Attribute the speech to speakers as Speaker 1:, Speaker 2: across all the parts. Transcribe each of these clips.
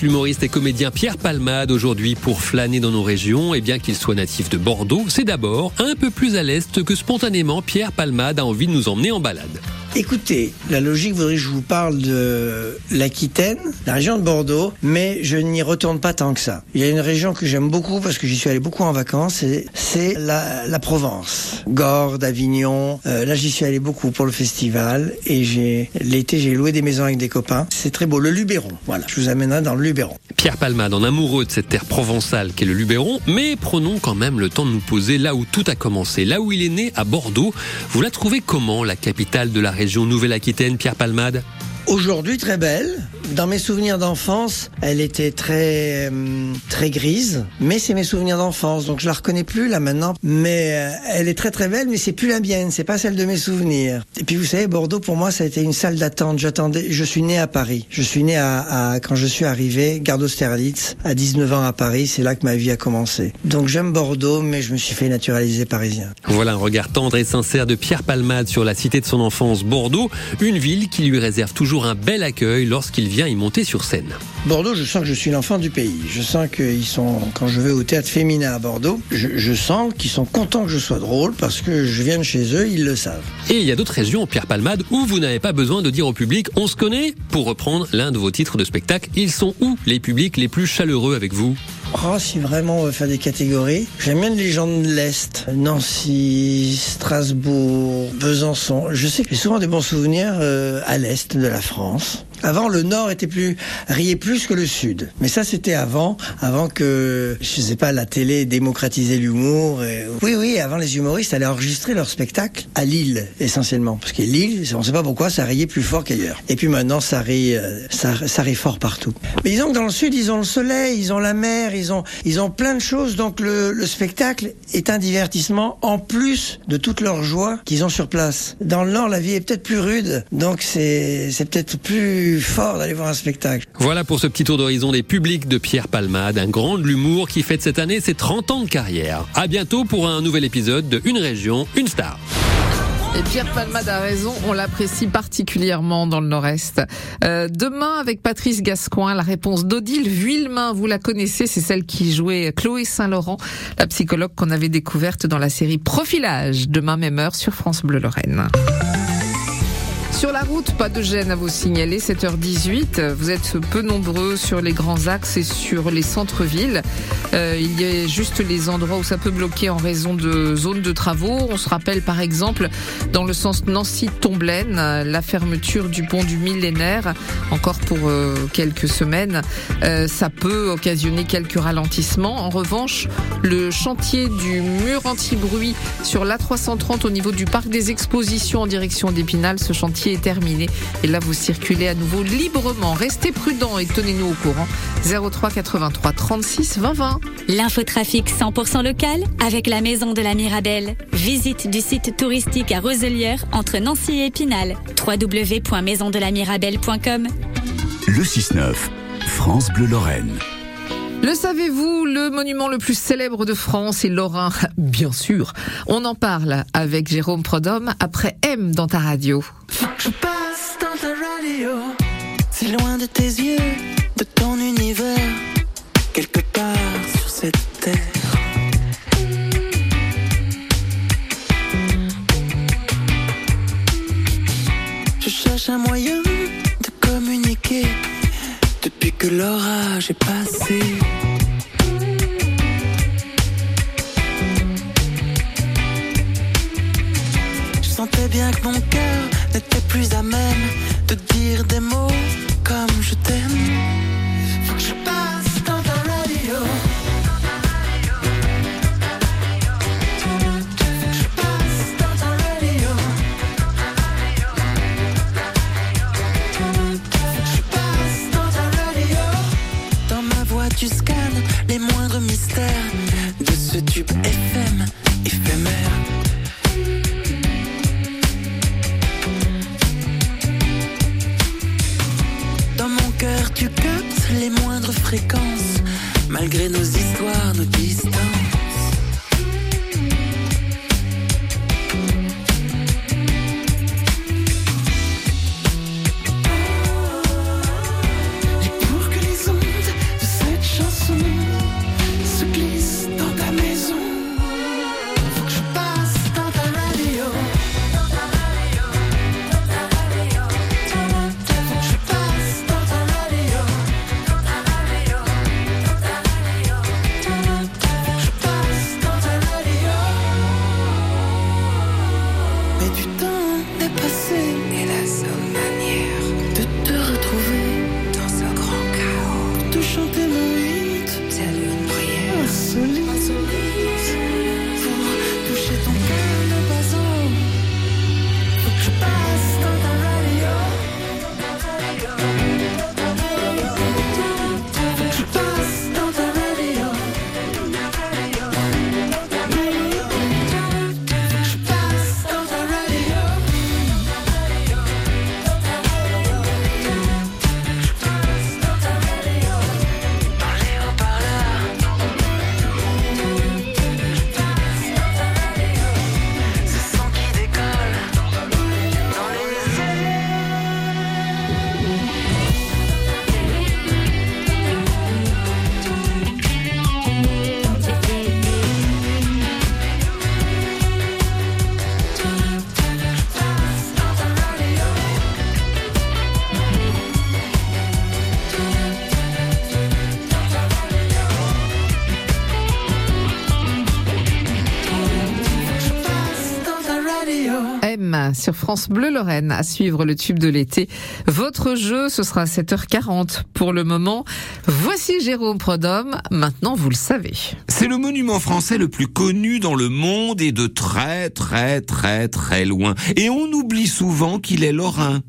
Speaker 1: L'humoriste et comédien Pierre Palmade aujourd'hui pour flâner dans nos régions et bien qu'il soit natif de Bordeaux, c'est d'abord un peu plus à l'est que spontanément Pierre Palmade a envie de nous emmener en balade.
Speaker 2: Écoutez, la logique voudrait que je vous parle de l'Aquitaine, la région de Bordeaux, mais je n'y retourne pas tant que ça. Il y a une région que j'aime beaucoup parce que j'y suis allé beaucoup en vacances, c'est la, Provence. Gordes, Avignon, euh, là j'y suis allé beaucoup pour le festival et l'été j'ai loué des maisons avec des copains. C'est très beau, le Luberon. Voilà, je vous amènerai dans le Luberon.
Speaker 1: Pierre Palmade, en amoureux de cette terre provençale qu'est le Luberon, mais prenons quand même le temps de nous poser là où tout a commencé, là où il est né, à Bordeaux. Vous la trouvez comment, la capitale de la région Nouvelle-Aquitaine, Pierre Palmade
Speaker 2: Aujourd'hui très belle. Dans mes souvenirs d'enfance, elle était très euh, très grise, mais c'est mes souvenirs d'enfance, donc je la reconnais plus là maintenant. Mais euh, elle est très très belle, mais c'est plus la mienne, c'est pas celle de mes souvenirs. Et puis vous savez, Bordeaux pour moi ça a été une salle d'attente. J'attendais, je suis né à Paris. Je suis né à, à quand je suis arrivé, gare d'Austerlitz, à 19 ans à Paris, c'est là que ma vie a commencé. Donc j'aime Bordeaux, mais je me suis fait naturaliser parisien.
Speaker 1: Voilà un regard tendre et sincère de Pierre Palmade sur la cité de son enfance, Bordeaux, une ville qui lui réserve toujours un bel accueil lorsqu'il vient y monter sur scène.
Speaker 2: Bordeaux, je sens que je suis l'enfant du pays. Je sens qu'ils sont, quand je vais au théâtre féminin à Bordeaux, je, je sens qu'ils sont contents que je sois drôle parce que je viens de chez eux, ils le savent.
Speaker 1: Et il y a d'autres régions, Pierre Palmade, où vous n'avez pas besoin de dire au public on se connaît. Pour reprendre l'un de vos titres de spectacle, ils sont où les publics les plus chaleureux avec vous?
Speaker 2: Oh, si vraiment on veut faire des catégories, j'aime bien les gens de l'Est. Nancy, Strasbourg, Besançon. Je sais que j'ai souvent des bons souvenirs euh, à l'Est de la France. Avant, le Nord était plus riait plus que le Sud. Mais ça, c'était avant, avant que je sais pas la télé démocratisait l'humour. Oui, oui, avant les humoristes allaient enregistrer leur spectacle à Lille essentiellement, parce que Lille, on sait pas pourquoi, ça riait plus fort qu'ailleurs. Et puis maintenant, ça rit, euh, ça, ça fort partout. Mais disons que dans le Sud, ils ont le soleil, ils ont la mer, ils ont, ils ont plein de choses. Donc le, le spectacle est un divertissement en plus de toute leur joie qu'ils ont sur place. Dans le Nord, la vie est peut-être plus rude, donc c'est, c'est peut-être plus fort d'aller voir un spectacle.
Speaker 1: Voilà pour ce petit tour d'horizon des publics de Pierre Palmade, un grand de l'humour qui fête cette année ses 30 ans de carrière. À bientôt pour un nouvel épisode de Une région, une star.
Speaker 3: Et Pierre Palmade a raison, on l'apprécie particulièrement dans le Nord-Est. Euh, demain, avec Patrice Gascoin, la réponse d'Odile Vuillemain, vous la connaissez, c'est celle qui jouait Chloé Saint-Laurent, la psychologue qu'on avait découverte dans la série Profilage, demain même heure sur France Bleu Lorraine. Sur la route, pas de gêne à vous signaler, 7h18. Vous êtes peu nombreux sur les grands axes et sur les centres-villes. Euh, il y a juste les endroits où ça peut bloquer en raison de zones de travaux. On se rappelle par exemple dans le sens Nancy-Tomblaine, la fermeture du pont du millénaire, encore pour euh, quelques semaines. Euh, ça peut occasionner quelques ralentissements. En revanche, le chantier du mur anti-bruit sur l'A330 au niveau du parc des expositions en direction d'Épinal, ce chantier est terminé. Et là, vous circulez à nouveau librement. Restez prudents et tenez-nous au courant. 03 83 36 20 20.
Speaker 4: L'infotrafic 100% local avec la Maison de la Mirabelle. Visite du site touristique à Roselière entre Nancy et Épinal. www.maisondelamirabelle.com
Speaker 5: Le 6-9, France Bleu Lorraine.
Speaker 3: Le savez-vous, le monument le plus célèbre de France est Lorrain, bien sûr. On en parle avec Jérôme Prodhomme après M dans ta radio.
Speaker 6: Je passe dans ta radio, si loin de tes yeux, de ton univers, dire des mots
Speaker 3: France Bleu Lorraine à suivre le tube de l'été. Votre jeu, ce sera à 7h40 pour le moment. Voici Jérôme Prodhomme. Maintenant, vous le savez.
Speaker 7: C'est le monument français le plus connu dans le monde et de très très très très loin. Et on oublie souvent qu'il est lorrain.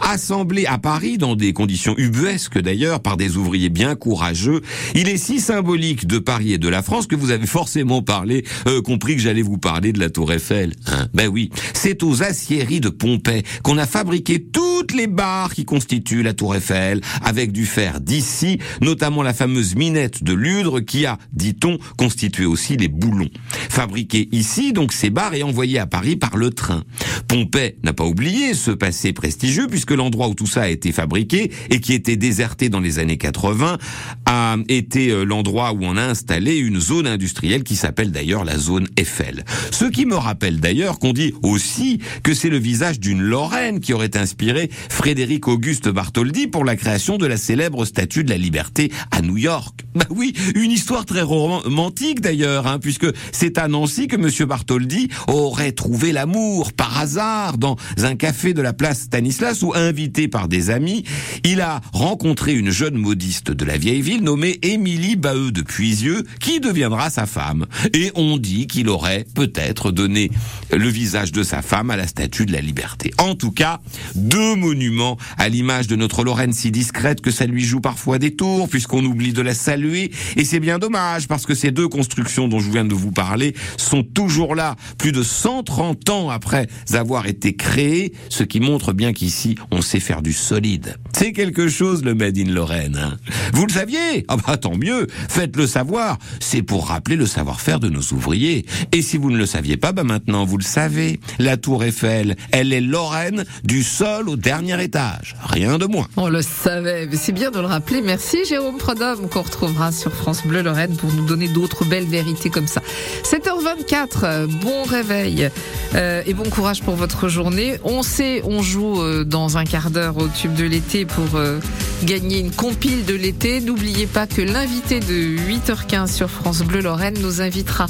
Speaker 7: Assemblé à Paris dans des conditions ubuesques d'ailleurs par des ouvriers bien courageux, il est si symbolique de Paris et de la France que vous avez forcément parlé, euh, compris que j'allais vous parler de la Tour Eiffel. Hein ben oui, c'est aux aciéries de Pompée qu'on a fabriqué toutes les barres qui constituent la Tour Eiffel avec du fer d'ici, notamment la fameuse minette de Ludre qui a, dit-on, constitué aussi les boulons. Fabriquées ici, donc ces barres et envoyées à Paris par le train. Pompée n'a pas oublié ce passé prestigieux puisque l'endroit où tout ça a été fabriqué et qui était déserté dans les années 80 a été euh, l'endroit où on a installé une zone industrielle qui s'appelle d'ailleurs la zone Eiffel. Ce qui me rappelle d'ailleurs qu'on dit aussi que c'est le visage d'une Lorraine qui aurait inspiré Frédéric Auguste Bartholdi pour la création de la célèbre statue de la liberté à New York. Bah oui, une histoire très romantique d'ailleurs, hein, puisque c'est à Nancy que Monsieur Bartholdi aurait trouvé l'amour par hasard dans un café de la place Stanislas où, invité par des amis, il a rencontré une jeune modiste de la vieille ville nommée Émilie Baheux de Puisieux, qui deviendra sa femme. Et on dit qu'il aurait peut-être donné le visage de sa femme à la statue de la liberté. En tout cas, deux monuments à l'image de notre Lorraine si discrète que ça lui joue parfois des tours, puisqu'on oublie de la saluer. Et c'est bien dommage, parce que ces deux constructions dont je viens de vous parler sont toujours là, plus de 130 ans après avoir été créées, ce qui montre bien qu'ici, on sait faire du solide. C'est quelque chose, le Made in Lorraine. hein. Vous le saviez? Ah bah tant mieux, faites-le savoir. C'est pour rappeler le savoir-faire de nos ouvriers. Et si vous ne le saviez pas, bah maintenant vous le savez. La tour Eiffel, elle est Lorraine du sol au dernier étage. Rien de moins.
Speaker 3: On le savait, mais c'est bien de le rappeler. Merci Jérôme Prodhomme qu'on retrouvera sur France Bleu Lorraine pour nous donner d'autres belles vérités comme ça. 7h24, euh, bon réveil euh, et bon courage pour votre journée. On sait, on joue euh, dans un quart d'heure au tube de l'été pour euh, gagner une compile de l'été. N'oubliez pas que l'invité de 8h15 sur France Bleu Lorraine nous invitera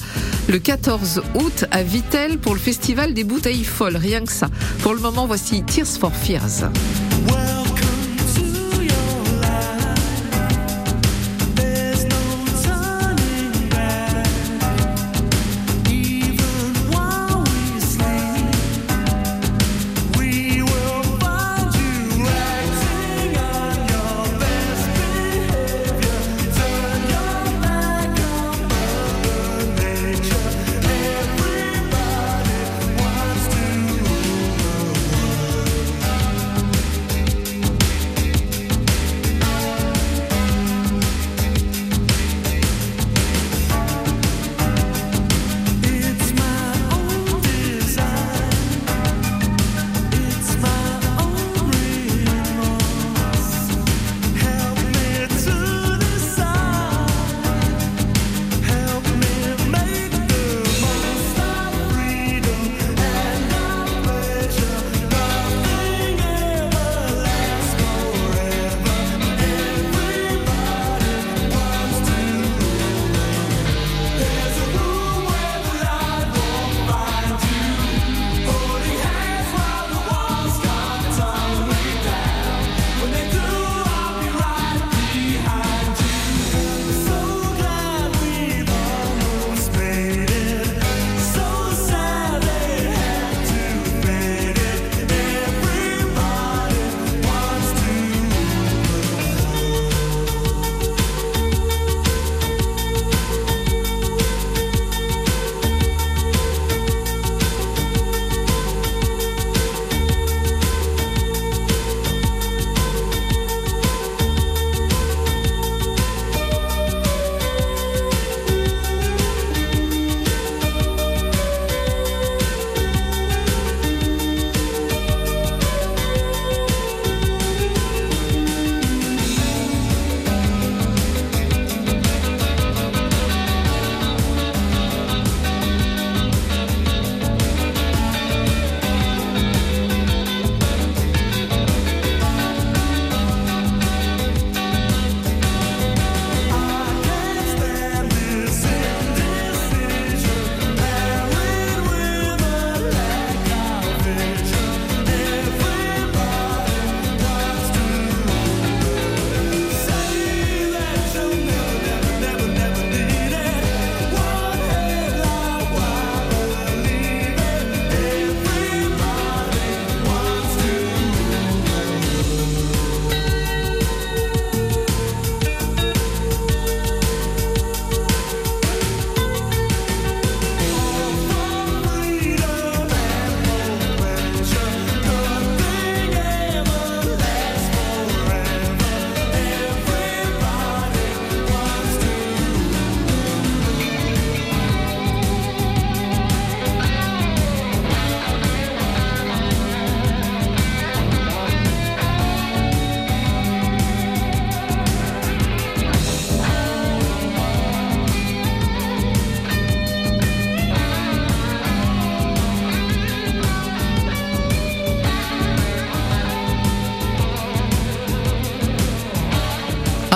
Speaker 3: le 14 août à Vitel pour le festival des bouteilles folles. Rien que ça. Pour le moment, voici Tears for Fears.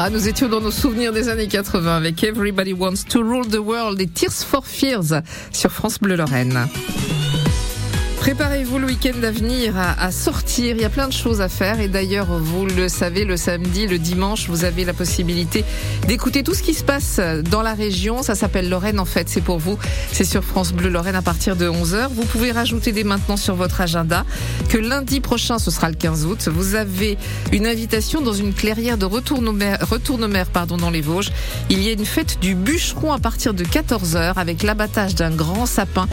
Speaker 3: Ah, nous étions dans nos souvenirs des années 80 avec Everybody Wants to Rule the World et Tears for Fears sur France Bleu Lorraine. Préparez-vous le week-end à venir à, à, sortir. Il y a plein de choses à faire. Et d'ailleurs, vous le savez, le samedi, le dimanche, vous avez la possibilité d'écouter tout ce qui se passe dans la région. Ça s'appelle Lorraine, en fait. C'est pour vous. C'est sur France Bleu Lorraine à partir de 11h. Vous pouvez rajouter dès maintenant sur votre agenda que lundi prochain, ce sera le 15 août. Vous avez une invitation dans une clairière de Retourne-mer, Retourne-mer pardon, dans les Vosges. Il y a une fête du bûcheron à partir de 14h avec l'abattage d'un grand sapin